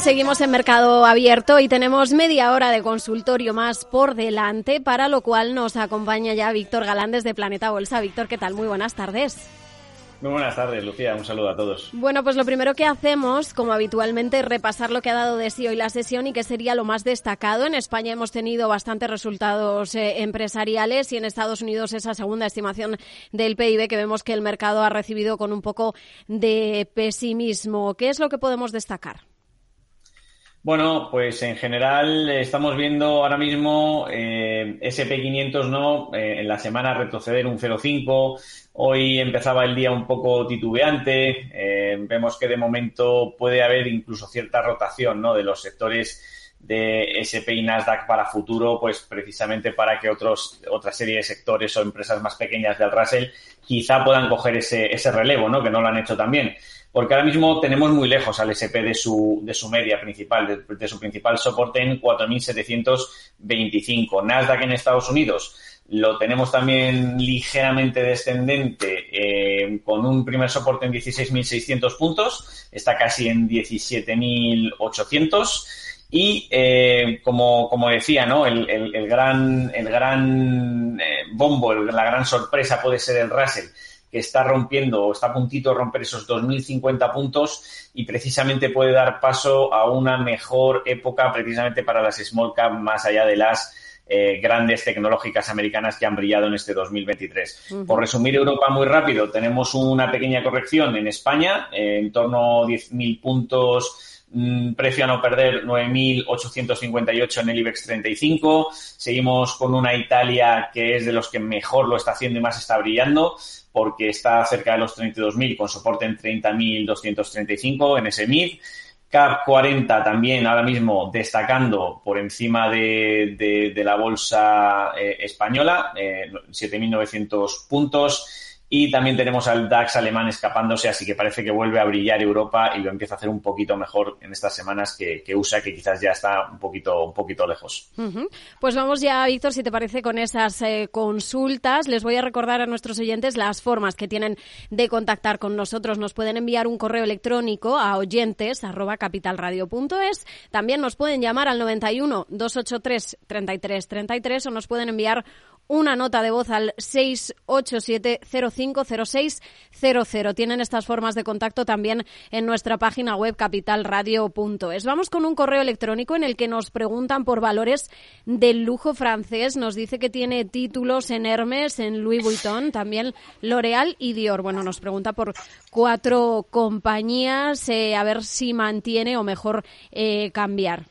Seguimos en mercado abierto y tenemos media hora de consultorio más por delante, para lo cual nos acompaña ya Víctor Galán desde Planeta Bolsa. Víctor, ¿qué tal? Muy buenas tardes. Muy buenas tardes, Lucía. Un saludo a todos. Bueno, pues lo primero que hacemos, como habitualmente, es repasar lo que ha dado de sí hoy la sesión y que sería lo más destacado. En España hemos tenido bastantes resultados eh, empresariales y en Estados Unidos esa segunda estimación del PIB que vemos que el mercado ha recibido con un poco de pesimismo. ¿Qué es lo que podemos destacar? Bueno, pues en general estamos viendo ahora mismo eh, SP500 no eh, en la semana retroceder un 0,5. Hoy empezaba el día un poco titubeante. Eh, vemos que de momento puede haber incluso cierta rotación ¿no? de los sectores de SP y Nasdaq para futuro, pues precisamente para que otros, otra serie de sectores o empresas más pequeñas del Russell quizá puedan coger ese, ese relevo, ¿no? Que no lo han hecho también porque ahora mismo tenemos muy lejos al SP de su, de su media principal, de, su principal soporte en 4.725. Nasdaq en Estados Unidos lo tenemos también ligeramente descendente eh, con un primer soporte en 16.600 puntos, está casi en 17.800 y eh, como, como decía, ¿no? El, el, gran, el gran eh, bombo, la gran sorpresa puede ser el Russell que está rompiendo o está a puntito de romper esos 2.050 puntos y precisamente puede dar paso a una mejor época precisamente para las small cap más allá de las eh, grandes tecnológicas americanas que han brillado en este 2023. Por resumir Europa muy rápido, tenemos una pequeña corrección en España, en torno a 10.000 puntos precio a no perder 9.858 en el IBEX 35. Seguimos con una Italia que es de los que mejor lo está haciendo y más está brillando porque está cerca de los 32.000 con soporte en 30.235 en ese MID. CAP 40 también ahora mismo destacando por encima de, la bolsa eh, española, 7.900 eh, puntos. Y también tenemos al DAX alemán escapándose, así que parece que vuelve a brillar Europa y lo empieza a hacer un poquito mejor en estas semanas que, USA, que quizás ya está un poquito, un poquito lejos. Pues vamos ya, Víctor, si te parece, con esas eh, consultas. Les voy a recordar a nuestros oyentes las formas que tienen de contactar con nosotros. Nos pueden enviar un correo electrónico a oyentes También nos pueden llamar al 91 283 33 33 o nos pueden enviar una nota de voz al 687-050600. Tienen estas formas de contacto también en nuestra página web capitalradio.es. Vamos con un correo electrónico en el que nos preguntan por valores del lujo francés. Nos dice que tiene títulos en Hermes, en Louis Vuitton, también L'Oréal y Dior. Bueno, nos pregunta por cuatro compañías, eh, a ver si mantiene o mejor eh, cambiar.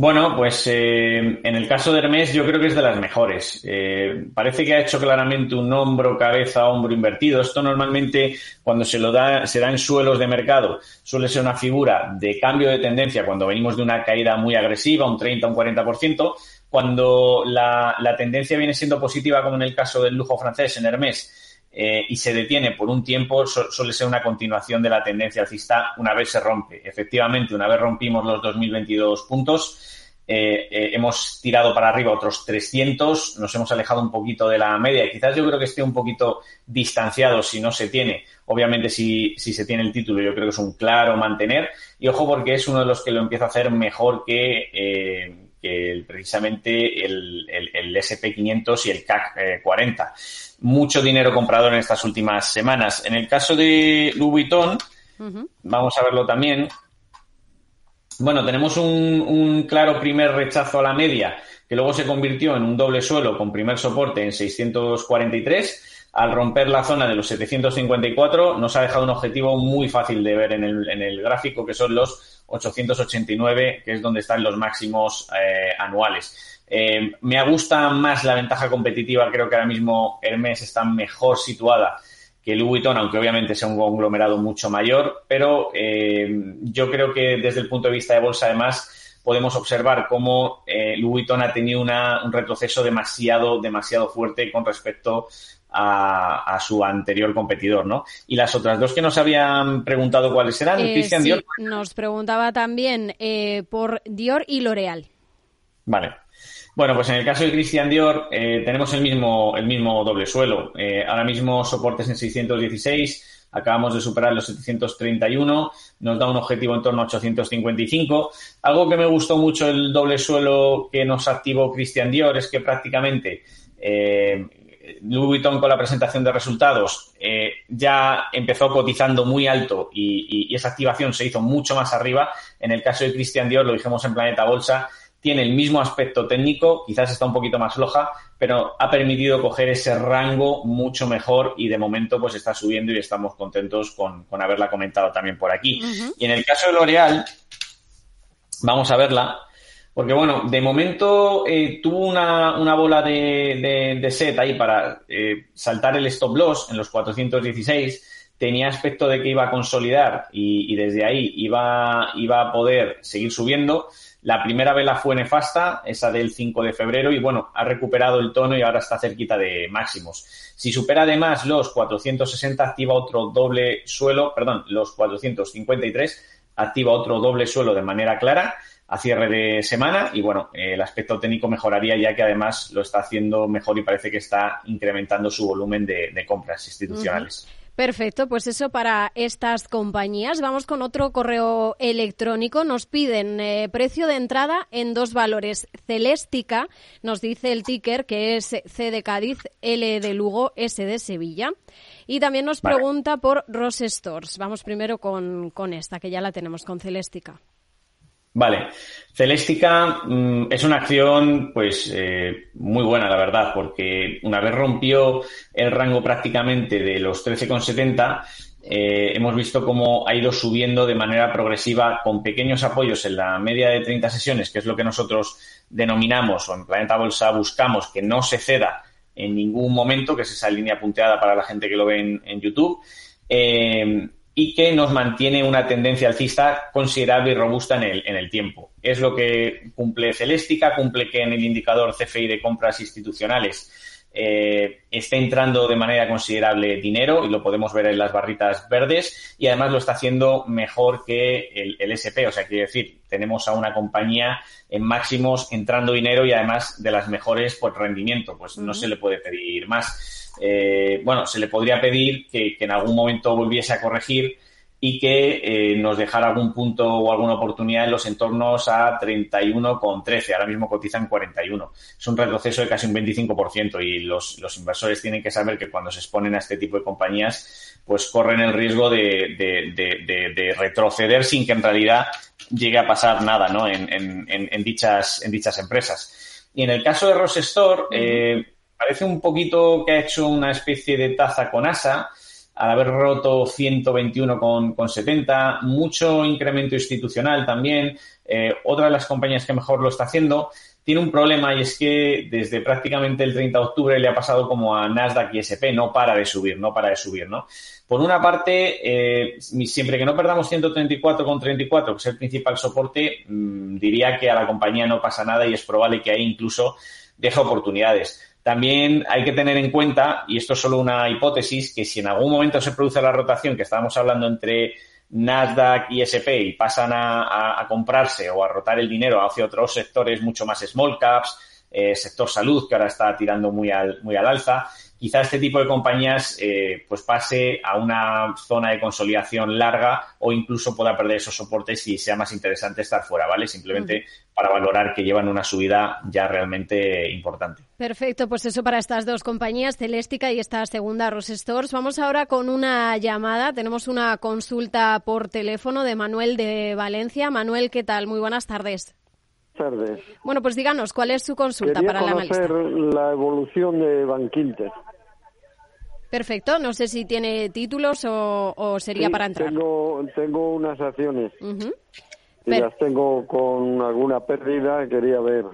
Bueno, pues eh, en el caso de Hermes yo creo que es de las mejores. Eh, parece que ha hecho claramente un hombro, cabeza, hombro invertido. Esto normalmente cuando se lo da, se da en suelos de mercado, suele ser una figura de cambio de tendencia cuando venimos de una caída muy agresiva, un 30, un 40%. Cuando la, la tendencia viene siendo positiva, como en el caso del lujo francés en Hermes, eh, y se detiene por un tiempo, suele ser una continuación de la tendencia alcista una vez se rompe. Efectivamente, una vez rompimos los 2022 puntos, eh, eh, hemos tirado para arriba otros 300, nos hemos alejado un poquito de la media quizás yo creo que esté un poquito distanciado si no se tiene. Obviamente, si, si se tiene el título, yo creo que es un claro mantener. Y ojo, porque es uno de los que lo empieza a hacer mejor que que precisamente el, el, SP500 y el CAC 40. Eh, Mucho dinero comprador en estas últimas semanas. En el caso de Louis Vuitton, vamos a verlo también. Bueno, tenemos un, un, claro primer rechazo a la media, que luego se convirtió en un doble suelo con primer soporte en 643. Al romper la zona de los 754, nos ha dejado un objetivo muy fácil de ver en el, en el gráfico, que son los 889, que es donde están los máximos eh, anuales. Eh, me gusta más la ventaja competitiva, creo que ahora mismo Hermes está mejor situada que Louis Vuitton, aunque obviamente sea un conglomerado mucho mayor, pero eh, yo creo que desde el punto de vista de bolsa, además, podemos observar cómo Louis Vuitton ha tenido un retroceso demasiado, demasiado fuerte con respecto a, su anterior competidor, ¿no? Y las otras dos que nos habían preguntado cuáles eran, eh, Christian Dior. Nos preguntaba también eh, por Dior y L'Oreal. Vale. Bueno, pues en el caso de Christian Dior eh, tenemos el mismo, el mismo doble suelo. ahora mismo soportes en 616, acabamos de superar los 731, nos da un objetivo en torno a 855. Algo que me gustó mucho el doble suelo que nos activó Christian Dior es que prácticamente eh, Louis Vuitton con la presentación de resultados eh, ya empezó cotizando muy alto y, esa activación se hizo mucho más arriba. En el caso de Christian Dior, lo dijimos en Planeta Bolsa, tiene el mismo aspecto técnico, quizás está un poquito más floja, pero ha permitido coger ese rango mucho mejor y de momento pues está subiendo y estamos contentos con, haberla comentado también por aquí. Y en el caso de L'Oreal, vamos a verla. Porque bueno, de momento eh, tuvo una, una bola de, de, set ahí para eh, saltar el stop loss en los 416. Tenía aspecto de que iba a consolidar y, desde ahí iba, iba a poder seguir subiendo. La primera vela fue nefasta, esa del 5 de febrero, y bueno, ha recuperado el tono y ahora está cerquita de máximos. Si supera además los 460, activa otro doble suelo, perdón, los 453, activa otro doble suelo de manera clara a cierre de semana y bueno, el aspecto técnico mejoraría ya que además lo está haciendo mejor y parece que está incrementando su volumen de, compras institucionales. Perfecto, pues eso para estas compañías. Vamos con otro correo electrónico. Nos piden eh, precio de entrada en dos valores. Celéstica, nos dice el ticker, que es C de Cádiz, L de Lugo, S de Sevilla. Y también nos pregunta por Rose Stores. Vamos primero con, con esta, que ya la tenemos con Celéstica. Vale. Celéstica mm, es una acción, pues, eh, muy buena, la verdad, porque una vez rompió el rango prácticamente de los 13,70, eh, hemos visto cómo ha ido subiendo de manera progresiva con pequeños apoyos en la media de 30 sesiones, que es lo que nosotros denominamos o en Planeta Bolsa buscamos que no se ceda en ningún momento, que es esa línea punteada para la gente que lo ve en, YouTube. Eh, y que nos mantiene una tendencia alcista considerable y robusta en el, en el tiempo. Es lo que cumple Celéstica, cumple que en el indicador CFI de compras institucionales eh, esté entrando de manera considerable dinero y lo podemos ver en las barritas verdes y además lo está haciendo mejor que el, el SP. O sea, quiere decir, tenemos a una compañía en máximos entrando dinero y además de las mejores por rendimiento. Pues no se le puede pedir más. Eh, bueno, se le podría pedir que, en algún momento volviese a corregir y que eh, nos dejara algún punto o alguna oportunidad en los entornos a 31,13. Ahora mismo cotizan 41. Es un retroceso de casi un 25% y los, los, inversores tienen que saber que cuando se exponen a este tipo de compañías, pues corren el riesgo de, de, retroceder sin que en realidad llegue a pasar nada ¿no? en, en, dichas, en dichas empresas. Y en el caso de Rose Store, eh, parece un poquito que ha hecho una especie de taza con asa al haber roto 121 con, con 70, mucho incremento institucional también. Eh, otra de las compañías que mejor lo está haciendo tiene un problema y es que desde prácticamente el 30 de octubre le ha pasado como a Nasdaq y SP, no para de subir, no para de subir, ¿no? Por una parte, eh, siempre que no perdamos 134,34, que es el principal soporte, mm, diría que a la compañía no pasa nada y es probable que ahí incluso deje oportunidades. También hay que tener en cuenta, y esto es solo una hipótesis, que si en algún momento se produce la rotación que estábamos hablando entre Nasdaq y SP y pasan a, comprarse o a rotar el dinero hacia otros sectores mucho más small caps, eh, sector salud, que ahora está tirando muy al, muy al alza, quizá este tipo de compañías eh, pues pase a una zona de consolidación larga o incluso pueda perder esos soportes y sea más interesante estar fuera, ¿vale? Simplemente para valorar que llevan una subida ya realmente importante. Perfecto, pues eso para estas dos compañías, Celéstica y esta segunda, Rose Stores. Vamos ahora con una llamada. Tenemos una consulta por teléfono de Manuel de Valencia. Manuel, ¿qué tal? Muy buenas tardes tardes. Bueno, pues díganos, ¿cuál es su consulta para la analista? la evolución de Bankinter. Perfecto, no sé si tiene títulos o, sería para entrar. Tengo, tengo unas acciones. y las tengo con alguna pérdida, quería ver.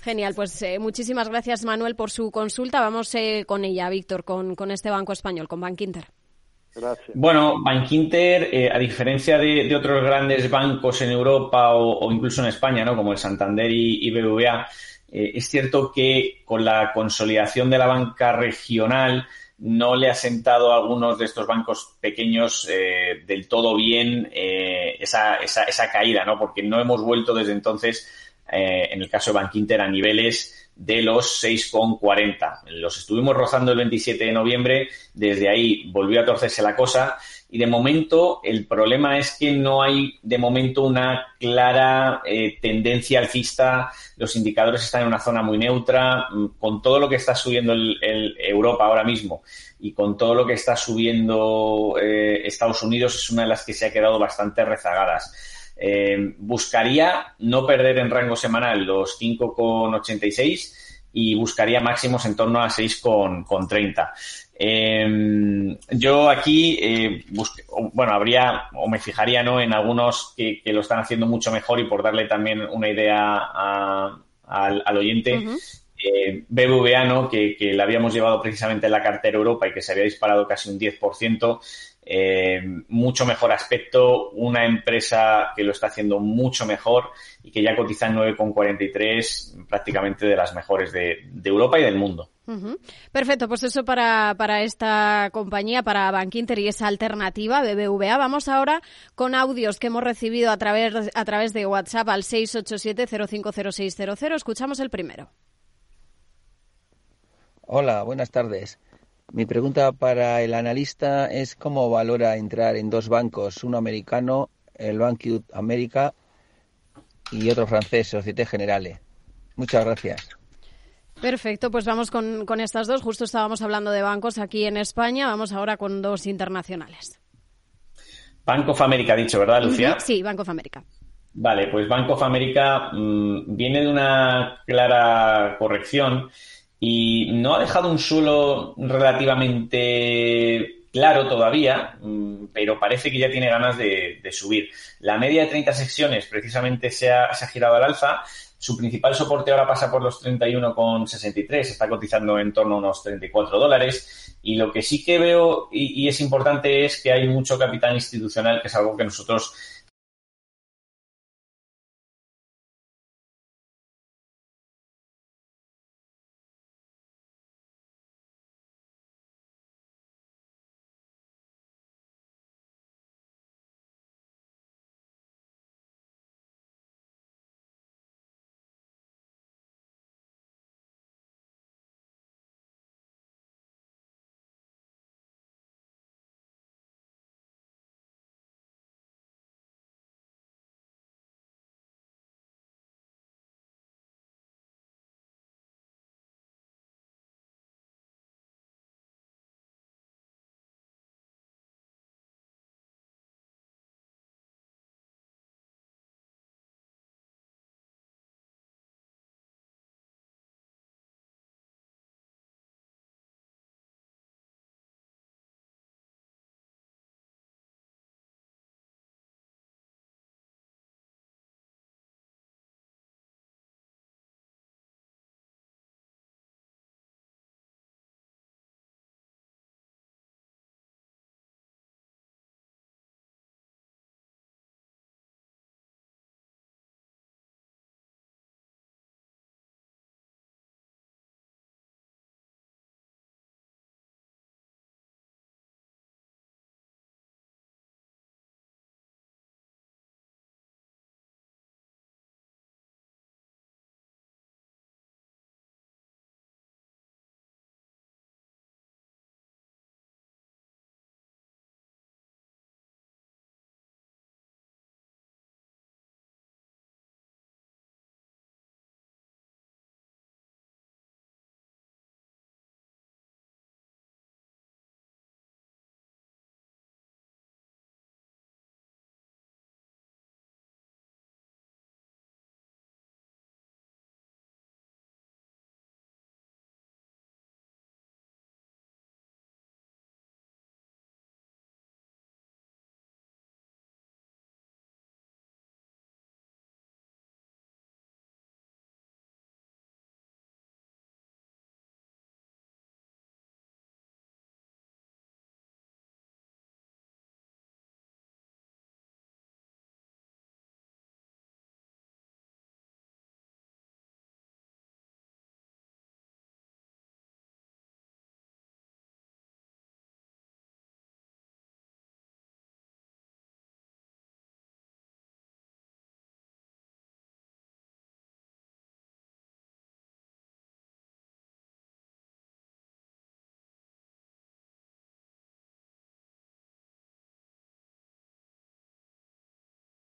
Genial, pues eh, muchísimas gracias Manuel por su consulta. Vamos eh, con ella, Víctor, con, con este banco español, con Bankinter. Bueno, Bankinter, eh, a diferencia de, otros grandes bancos en Europa o, incluso en España, ¿no? como el Santander y, BBVA, eh, es cierto que con la consolidación de la banca regional no le ha sentado a algunos de estos bancos pequeños eh, del todo bien esa, esa, esa, caída, ¿no? porque no hemos vuelto desde entonces, en el caso de Bankinter, a niveles de los 6,40. Los estuvimos rozando el 27 de noviembre, desde ahí volvió a torcerse la cosa y de momento el problema es que no hay de momento una clara eh, tendencia alcista, los indicadores están en una zona muy neutra, mm, con todo lo que está subiendo el, Europa ahora mismo y con todo lo que está subiendo eh, Estados Unidos es una de las que se ha quedado bastante rezagadas. Eh, buscaría no perder en rango semanal los 5,86 y buscaría máximos en torno a 6,30. Eh, yo aquí, eh, bueno, habría o me fijaría ¿no? en algunos que, lo están haciendo mucho mejor y por darle también una idea al, oyente. BBVA, ¿no? que, que le habíamos llevado precisamente en la cartera Europa y que se había disparado casi un 10%, eh, mucho mejor aspecto, una empresa que lo está haciendo mucho mejor y que ya cotiza en 9,43, prácticamente de las mejores de, Europa y del mundo. Perfecto, pues eso para, para esta compañía, para Bankinter y esa alternativa BBVA. Vamos ahora con audios que hemos recibido a través, a través de WhatsApp al 687-050600. Escuchamos el primero. Hola, buenas tardes. Mi pregunta para el analista es cómo valora entrar en dos bancos, uno americano, el Bank America, y otro francés, Societe Generale. Muchas gracias. Perfecto, pues vamos con, con estas dos. Justo estábamos hablando de bancos aquí en España, vamos ahora con dos internacionales. Bank of America, dicho, ¿verdad, Lucía? Sí, Bank of America. Vale, pues Bank of America mm, viene de una clara corrección y no ha dejado un suelo relativamente claro todavía, mm, pero parece que ya tiene ganas de, subir. La media de 30 secciones precisamente se ha, girado al alza. Su principal soporte ahora pasa por los 31,63, está cotizando en torno a unos 34 dólares. Y lo que sí que veo y es importante es que hay mucho capital institucional, que es algo que nosotros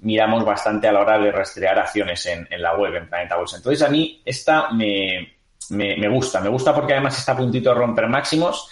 miramos bastante a la hora de rastrear acciones en, la web, en Planeta Bolsa. Entonces, a mí esta me, me, gusta. Me gusta porque además está a puntito de romper máximos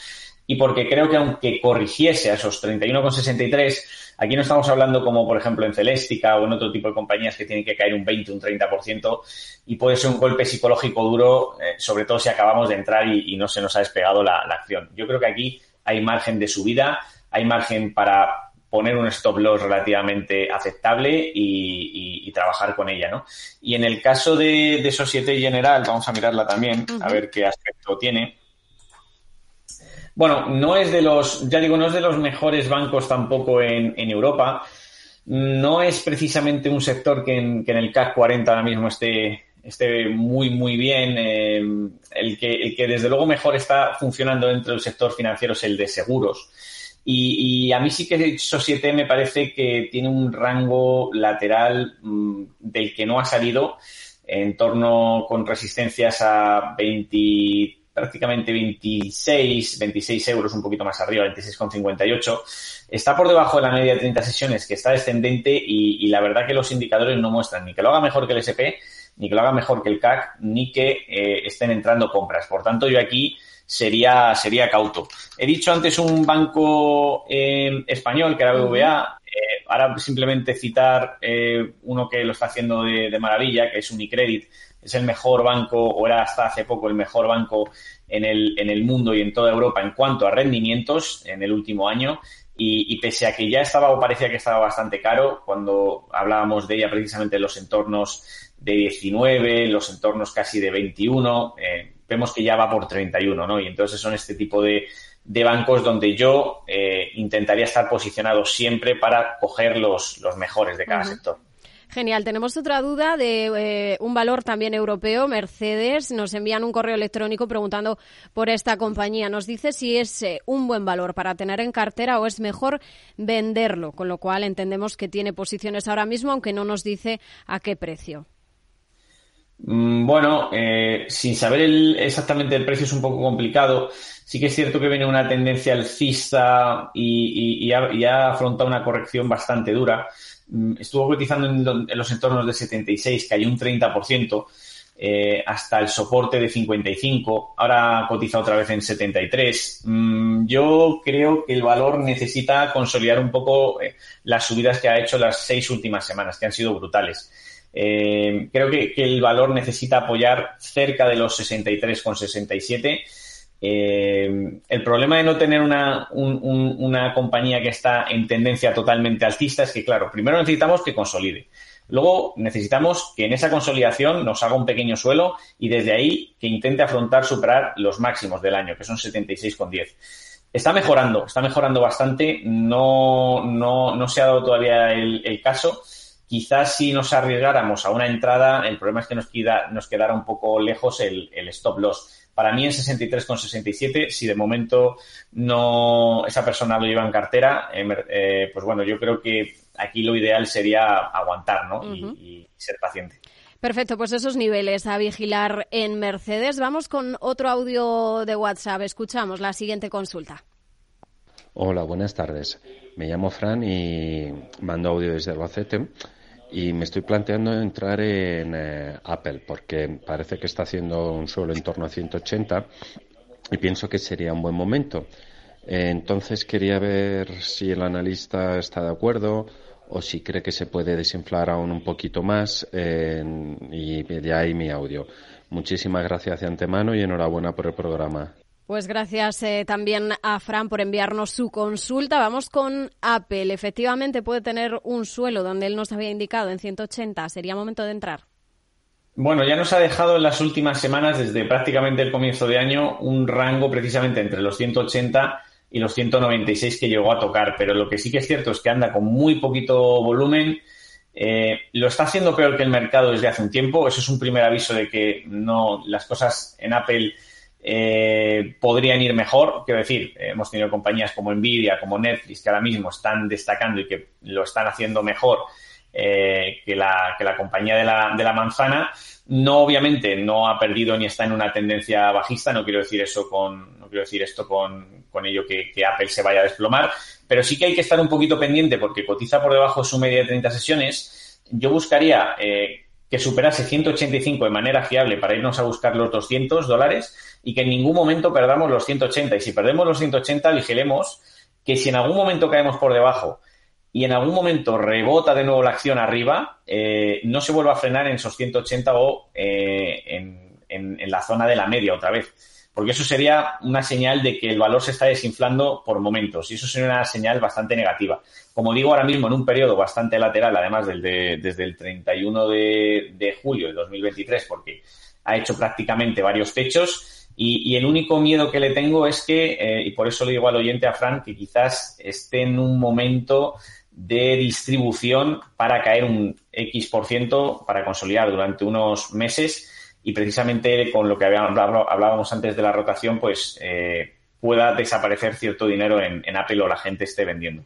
y porque creo que aunque corrigiese a esos 31,63, aquí no estamos hablando como por ejemplo en Celestica o en otro tipo de compañías que tienen que caer un 20, un 30% y puede ser un golpe psicológico duro, eh, sobre todo si acabamos de entrar y, no se nos ha despegado la, acción. Yo creo que aquí hay margen de subida, hay margen para poner un stop loss relativamente aceptable y, trabajar con ella, ¿no? Y en el caso de, de Societe General, vamos a mirarla también, a ver qué aspecto tiene. Bueno, no es de los, ya digo, no es de los mejores bancos tampoco en, Europa. No es precisamente un sector que en, el CAC 40 ahora mismo esté, esté muy, muy bien. Eh, el, que, el que desde luego mejor está funcionando dentro del sector financiero es el de seguros. Y, a mí sí que Societe me parece que tiene un rango lateral mm, del que no ha salido en torno con resistencias a 20 prácticamente 26, 26 euros, un poquito más arriba, 26,58. Está por debajo de la media de 30 sesiones, que está descendente y, la verdad que los indicadores no muestran ni que lo haga mejor que el SP, ni que lo haga mejor que el CAC, ni que eh, estén entrando compras. Por tanto, yo aquí sería, sería cauto. He dicho antes un banco eh, español, que era BVA. Eh, ahora simplemente citar uno que lo está haciendo de, de maravilla, que es Unicredit es el mejor banco, o era hasta hace poco el mejor banco en el, en el mundo y en toda Europa en cuanto a rendimientos en el último año. Y, pese a que ya estaba o parecía que estaba bastante caro, cuando hablábamos de ella precisamente en los entornos de 19, los entornos casi de 21, eh, vemos que ya va por 31, ¿no? Y entonces son este tipo de, de bancos donde yo eh, intentaría estar posicionado siempre para coger los, los mejores de cada sector. Genial. Tenemos otra duda de eh, un valor también europeo, Mercedes. Nos envían un correo electrónico preguntando por esta compañía. Nos dice si es eh, un buen valor para tener en cartera o es mejor venderlo, con lo cual entendemos que tiene posiciones ahora mismo, aunque no nos dice a qué precio. Mm, bueno, eh, sin saber exactamente el precio es un poco complicado. Sí que es cierto que viene una tendencia alcista y, y ha afrontado una corrección bastante dura. Mm, estuvo cotizando en, los entornos de 76, que hay un 30%, eh, hasta el soporte de 55. Ahora cotiza otra vez en 73. Mm, yo creo que el valor necesita consolidar un poco eh, las subidas que ha hecho las seis últimas semanas, que han sido brutales. Eh, creo que, que, el valor necesita apoyar cerca de los 63,67 eh, el problema de no tener una, una compañía que está en tendencia totalmente altista es que, claro, primero necesitamos que consolide. Luego necesitamos que en esa consolidación nos haga un pequeño suelo y desde ahí que intente afrontar, superar los máximos del año, que son 76,10. Está mejorando, está mejorando bastante. No, no, no se ha dado todavía el, caso. Quizás si nos arriesgáramos a una entrada, el problema es que nos, queda, nos quedara un poco lejos el stop loss para mí en 63,67, si de momento no esa persona lo lleva en cartera, eh, eh, pues bueno, yo creo que aquí lo ideal sería aguantar ¿no? y, ser paciente. Perfecto, pues esos niveles a vigilar en Mercedes. Vamos con otro audio de WhatsApp. Escuchamos la siguiente consulta. Hola, buenas tardes. Me llamo Fran y mando audio desde Albacete y me estoy planteando entrar en eh, Apple porque parece que está haciendo un suelo en torno a 180 y pienso que sería un buen momento. entonces quería ver si el analista está de acuerdo o si cree que se puede desinflar aún un poquito más y de ahí mi audio. Muchísimas gracias de antemano y enhorabuena por el programa. Pues gracias eh, también a Fran por enviarnos su consulta. Vamos con Apple. Efectivamente puede tener un suelo donde él nos había indicado en 180. ¿Sería momento de entrar? Bueno, ya nos ha dejado en las últimas semanas, desde prácticamente el comienzo de año, un rango precisamente entre los 180 y los 196 que llegó a tocar. Pero lo que sí que es cierto es que anda con muy poquito volumen. Eh, lo está haciendo peor que el mercado desde hace un tiempo. Eso es un primer aviso de que no las cosas en Apple eh, podrían ir mejor. Quiero decir, hemos tenido compañías como Nvidia, como Netflix, que ahora mismo están destacando y que lo están haciendo mejor eh, que, la, que la compañía de la, de la manzana. No, obviamente, no ha perdido ni está en una tendencia bajista. No quiero decir eso con, no quiero decir esto con, con ello que, Apple se vaya a desplomar, pero sí que hay que estar un poquito pendiente porque cotiza por debajo de su media de 30 sesiones yo buscaría eh, que superase 185 de manera fiable para irnos a buscar los 200 dólares y que en ningún momento perdamos los 180. Y si perdemos los 180, vigilemos que si en algún momento caemos por debajo y en algún momento rebota de nuevo la acción arriba, eh, no se vuelva a frenar en esos 180 o eh, en, la zona de la media otra vez. Porque eso sería una señal de que el valor se está desinflando por momentos y eso sería una señal bastante negativa. Como digo, ahora mismo en un periodo bastante lateral, además del desde el 31 de, de julio de 2023, porque ha hecho prácticamente varios techos, y, el único miedo que le tengo es que, eh, y por eso le digo al oyente a Fran, que quizás esté en un momento de distribución para caer un X por ciento para consolidar durante unos meses. Y precisamente con lo que hablábamos antes de la rotación, pues eh, pueda desaparecer cierto dinero en, Apple o la gente esté vendiendo.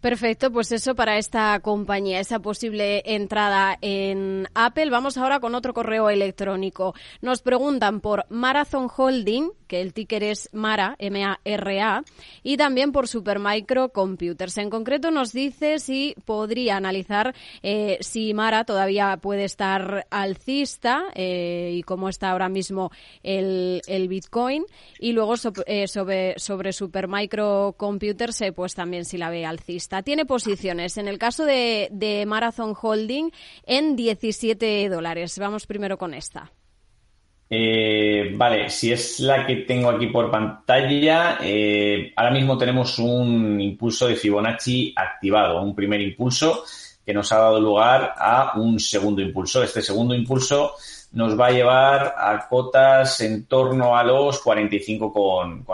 Perfecto, pues eso para esta compañía, esa posible entrada en Apple. Vamos ahora con otro correo electrónico. Nos preguntan por Marathon Holding, que el ticker es Mara, M-A-R-A, y también por Supermicro Computers. En concreto nos dice si podría analizar eh, si Mara todavía puede estar alcista eh, y cómo está ahora mismo el, Bitcoin, y luego eh, sobre, sobre Supermicro Computers, eh, pues también si la ve alcista. Tiene posiciones, en el caso de, de Marathon Holding, en 17 dólares. Vamos primero con esta. Eh, vale, si es la que tengo aquí por pantalla, eh, ahora mismo tenemos un impulso de Fibonacci activado, un primer impulso que nos ha dado lugar a un segundo impulso. Este segundo impulso nos va a llevar a cotas en torno a los 45,80, con,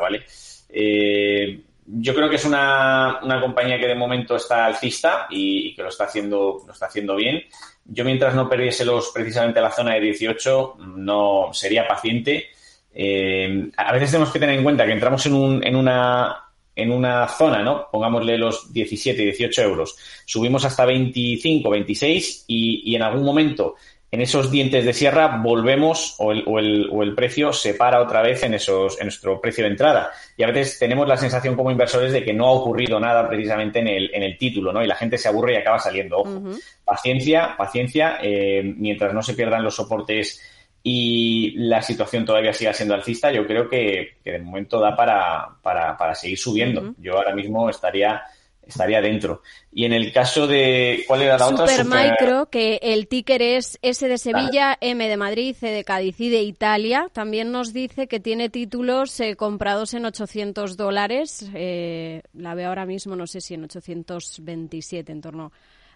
¿vale? Eh, yo creo que es una, una, compañía que de momento está alcista y, que lo está haciendo, lo está haciendo bien. Yo mientras no perdiese los precisamente la zona de 18, no sería paciente. Eh, a veces tenemos que tener en cuenta que entramos en, un, en una en una zona, ¿no? Pongámosle los 17, 18 euros. Subimos hasta 25, 26 y, y en algún momento en esos dientes de sierra volvemos o el, o el, o el precio se para otra vez en, esos, en nuestro precio de entrada. Y a veces tenemos la sensación como inversores de que no ha ocurrido nada precisamente en el, en el título, ¿no? Y la gente se aburre y acaba saliendo. Ojo, paciencia, paciencia, eh, mientras no se pierdan los soportes y la situación todavía siga siendo alcista, yo creo que, que de momento da para, para, para seguir subiendo. Yo ahora mismo estaría estaría dentro. Y en el caso de. ¿Cuál era la otra? Supermicro, que el ticker es S de Sevilla, M de Madrid, C de Cádiz y de Italia. También nos dice que tiene títulos eh, comprados en 800 dólares. Eh, la veo ahora mismo, no sé si en 827, en torno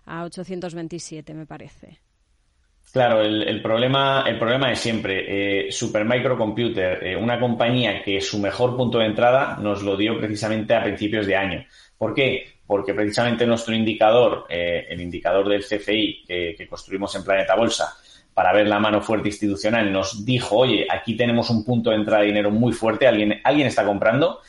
a 827, me parece. Claro, el, problema, el problema es siempre. Eh, Supermicro Computer, eh, una compañía que su mejor punto de entrada nos lo dio precisamente a principios de año. ¿Por qué? Porque precisamente nuestro indicador, eh, el indicador del CFI que, construimos en Planeta Bolsa, para ver la mano fuerte institucional, nos dijo, oye, aquí tenemos un punto de entrada de dinero muy fuerte, alguien, alguien está comprando,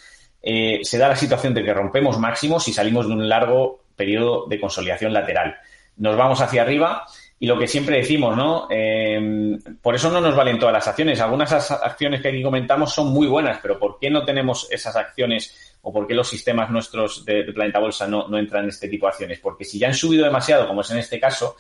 eh, se da la situación de que rompemos máximos y salimos de un largo periodo de consolidación lateral. Nos vamos hacia arriba y lo que siempre decimos, ¿no? Eh, por eso no nos valen todas las acciones. Algunas acciones que aquí comentamos son muy buenas, pero ¿por qué no tenemos esas acciones o por qué los sistemas nuestros de, Planeta Bolsa no, no, entran en este tipo de acciones. Porque si ya han subido demasiado, como es en este caso,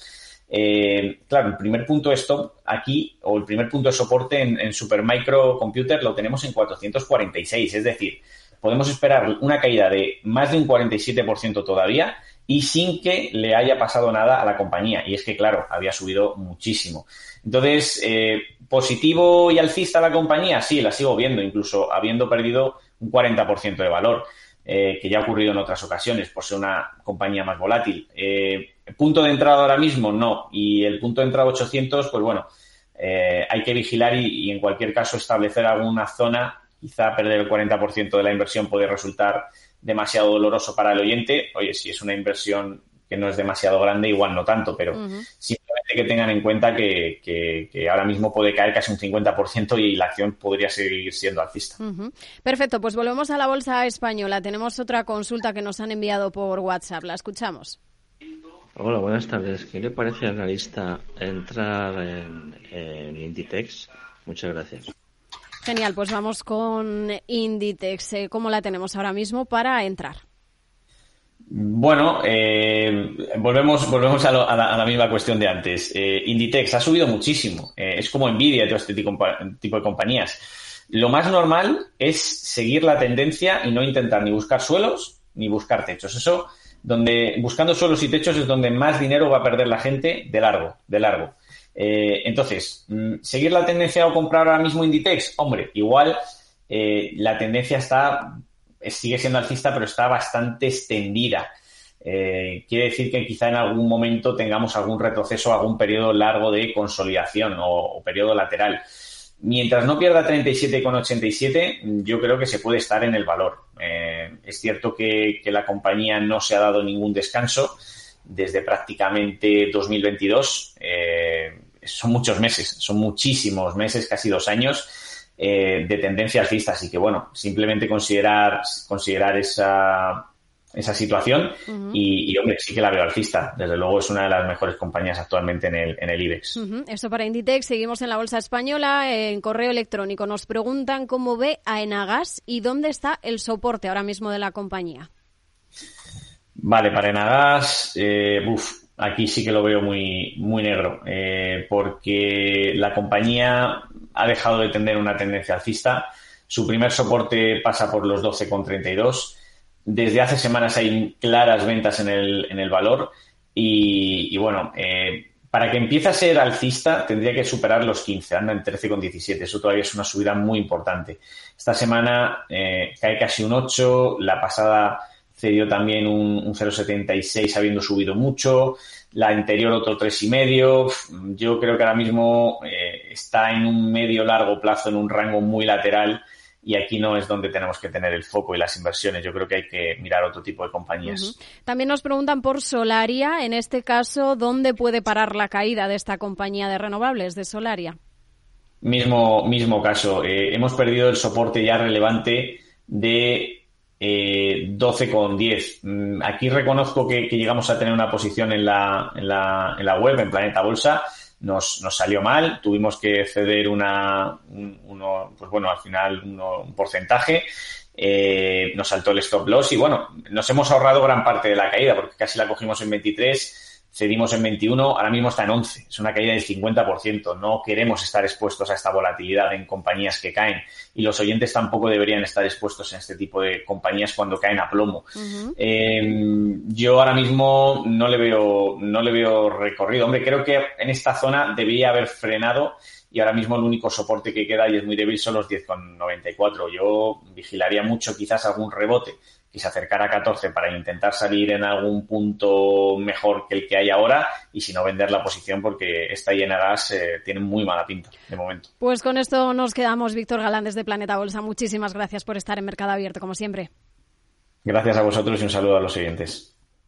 eh, claro, el primer punto de stop aquí, o el primer punto de soporte en, en Supermicro Computer lo tenemos en 446. Es decir, podemos esperar una caída de más de un 47% todavía y sin que le haya pasado nada a la compañía. Y es que, claro, había subido muchísimo. Entonces, eh, positivo y alcista la compañía, sí, la sigo viendo, incluso habiendo perdido un 40% de valor, eh, que ya ha ocurrido en otras ocasiones por ser una compañía más volátil. Eh, ¿Punto de entrada ahora mismo? No. Y el punto de entrada 800, pues bueno, hay que vigilar y, en cualquier caso establecer alguna zona. Quizá perder el 40% de la inversión puede resultar demasiado doloroso para el oyente. Oye, si es una inversión que no es demasiado grande, igual no tanto, pero simplemente que tengan en cuenta que, que, ahora mismo puede caer casi un 50% y la acción podría seguir siendo alcista. Perfecto, pues volvemos a la bolsa española. Tenemos otra consulta que nos han enviado por WhatsApp. La escuchamos. Hola, buenas tardes. ¿Qué le parece al analista entrar en, en Inditex? Muchas gracias. Genial, pues vamos con Inditex. Eh, ¿Cómo la tenemos ahora mismo para entrar? Bueno, eh, volvemos, volvemos a, la, misma cuestión de antes. Eh, Inditex ha subido muchísimo. Eh, es como Nvidia y todo este tipo, tipo, de compañías. Lo más normal es seguir la tendencia y no intentar ni buscar suelos ni buscar techos. Eso, donde buscando suelos y techos es donde más dinero va a perder la gente de largo, de largo. Entonces, mm, seguir la tendencia o comprar ahora mismo Inditex, hombre, igual la tendencia está sigue siendo alcista, pero está bastante extendida. Eh, quiere decir que quizá en algún momento tengamos algún retroceso, algún periodo largo de consolidación o, periodo lateral. Mientras no pierda 37,87, yo creo que se puede estar en el valor. Eh, es cierto que, la compañía no se ha dado ningún descanso desde prácticamente 2022. Eh, son muchos meses, son muchísimos meses, casi dos años eh, de tendencia alcista. Así que, bueno, simplemente considerar, considerar esa, esa situación y, hombre, sí que la veo alcista. Desde luego es una de las mejores compañías actualmente en el, en el IBEX. Esto para Inditex. Seguimos en la Bolsa Española. En correo electrónico nos preguntan cómo ve a Enagas y dónde está el soporte ahora mismo de la compañía. Vale, para Enagas, eh, aquí sí que lo veo muy, muy negro, eh, porque la compañía ha dejado de tener una tendencia alcista. Su primer soporte pasa por los 12,32. Desde hace semanas hay claras ventas en el, en el valor y, bueno, eh, para que empiece a ser alcista tendría que superar los 15, anda en 13,17. Eso todavía es una subida muy importante. Esta semana eh, cae casi un 8, la pasada cedió también un, un 0,76 habiendo subido mucho la anterior otro tres y medio. Yo creo que ahora mismo eh, está en un medio largo plazo, en un rango muy lateral y aquí no es donde tenemos que tener el foco y las inversiones. Yo creo que hay que mirar otro tipo de compañías. También nos preguntan por Solaria, en este caso, ¿dónde puede parar la caída de esta compañía de renovables, de Solaria? Mismo, mismo caso. Eh, hemos perdido el soporte ya relevante de eh, 12,10. Mm, aquí reconozco que, llegamos a tener una posición en la, en la, en la web, en Planeta Bolsa. Nos, nos salió mal, tuvimos que ceder una, uno, pues bueno, al final un porcentaje. Eh, nos saltó el stop loss y bueno, nos hemos ahorrado gran parte de la caída porque casi la cogimos en 23 cedimos en 21, ahora mismo está en 11, es una caída del 50%. No queremos estar expuestos a esta volatilidad en compañías que caen y los oyentes tampoco deberían estar expuestos en este tipo de compañías cuando caen a plomo. Em, yo ahora mismo no le veo no le veo recorrido. Hombre, creo que en esta zona debía haber frenado y ahora mismo el único soporte que queda y es muy débil son los 10,94. Yo vigilaría mucho quizás algún rebote que se acercara a 14 para intentar salir en algún punto mejor que el que hay ahora y si no vender la posición porque esta llena gas eh, tiene muy mala pinta de momento. Pues con esto nos quedamos, Víctor Galán desde Planeta Bolsa. Muchísimas gracias por estar en Mercado Abierto, como siempre. Gracias a vosotros y un saludo a los siguientes.